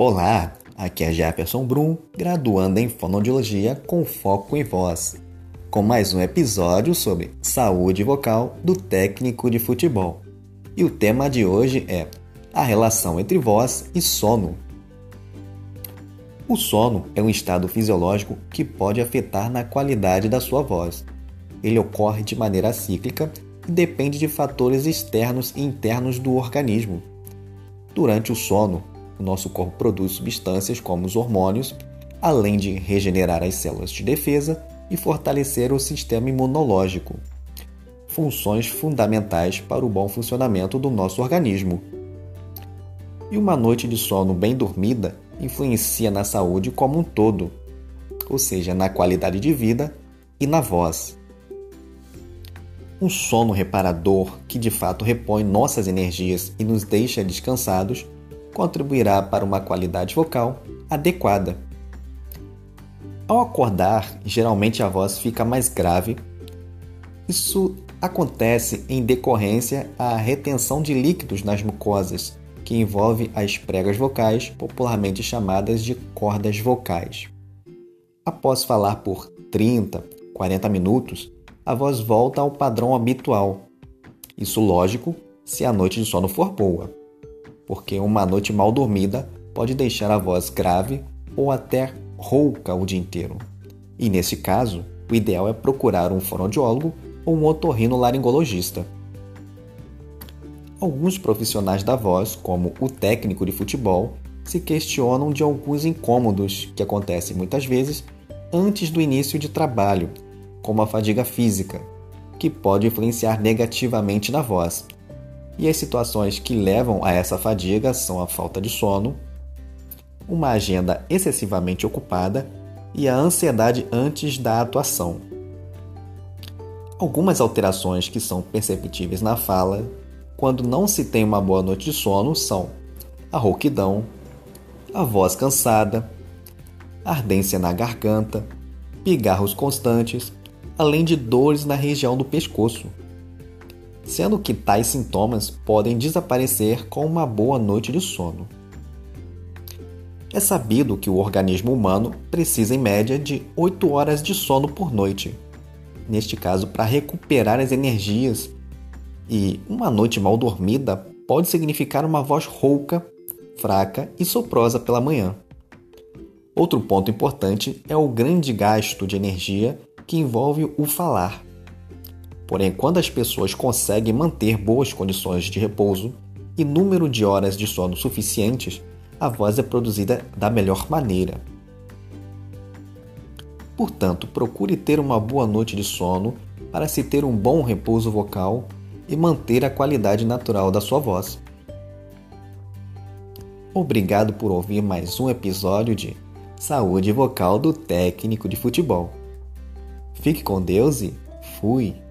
Olá, aqui é Jefferson Brum, graduando em fonoaudiologia com foco em voz, com mais um episódio sobre saúde vocal do técnico de futebol. E o tema de hoje é a relação entre voz e sono. O sono é um estado fisiológico que pode afetar na qualidade da sua voz. Ele ocorre de maneira cíclica e depende de fatores externos e internos do organismo. Durante o sono, o nosso corpo produz substâncias como os hormônios, além de regenerar as células de defesa e fortalecer o sistema imunológico. Funções fundamentais para o bom funcionamento do nosso organismo. E uma noite de sono bem dormida influencia na saúde como um todo, ou seja, na qualidade de vida e na voz. Um sono reparador que de fato repõe nossas energias e nos deixa descansados contribuirá para uma qualidade vocal adequada. Ao acordar, geralmente a voz fica mais grave. Isso acontece em decorrência à retenção de líquidos nas mucosas, que envolve as pregas vocais, popularmente chamadas de cordas vocais. Após falar por 30, 40 minutos, a voz volta ao padrão habitual. Isso, lógico, se a noite de sono for boa porque uma noite mal dormida pode deixar a voz grave ou até rouca o dia inteiro. E nesse caso, o ideal é procurar um fonoaudiólogo ou um otorrinolaringologista. Alguns profissionais da voz, como o técnico de futebol, se questionam de alguns incômodos que acontecem muitas vezes antes do início de trabalho, como a fadiga física, que pode influenciar negativamente na voz, e as situações que levam a essa fadiga são a falta de sono, uma agenda excessivamente ocupada e a ansiedade antes da atuação. Algumas alterações que são perceptíveis na fala quando não se tem uma boa noite de sono são a rouquidão, a voz cansada, ardência na garganta, pigarros constantes, além de dores na região do pescoço sendo que tais sintomas podem desaparecer com uma boa noite de sono. É sabido que o organismo humano precisa em média de 8 horas de sono por noite, neste caso para recuperar as energias, e uma noite mal dormida pode significar uma voz rouca, fraca e soprosa pela manhã. Outro ponto importante é o grande gasto de energia que envolve o falar. Porém, quando as pessoas conseguem manter boas condições de repouso e número de horas de sono suficientes, a voz é produzida da melhor maneira. Portanto, procure ter uma boa noite de sono para se ter um bom repouso vocal e manter a qualidade natural da sua voz. Obrigado por ouvir mais um episódio de Saúde Vocal do Técnico de Futebol. Fique com Deus e fui!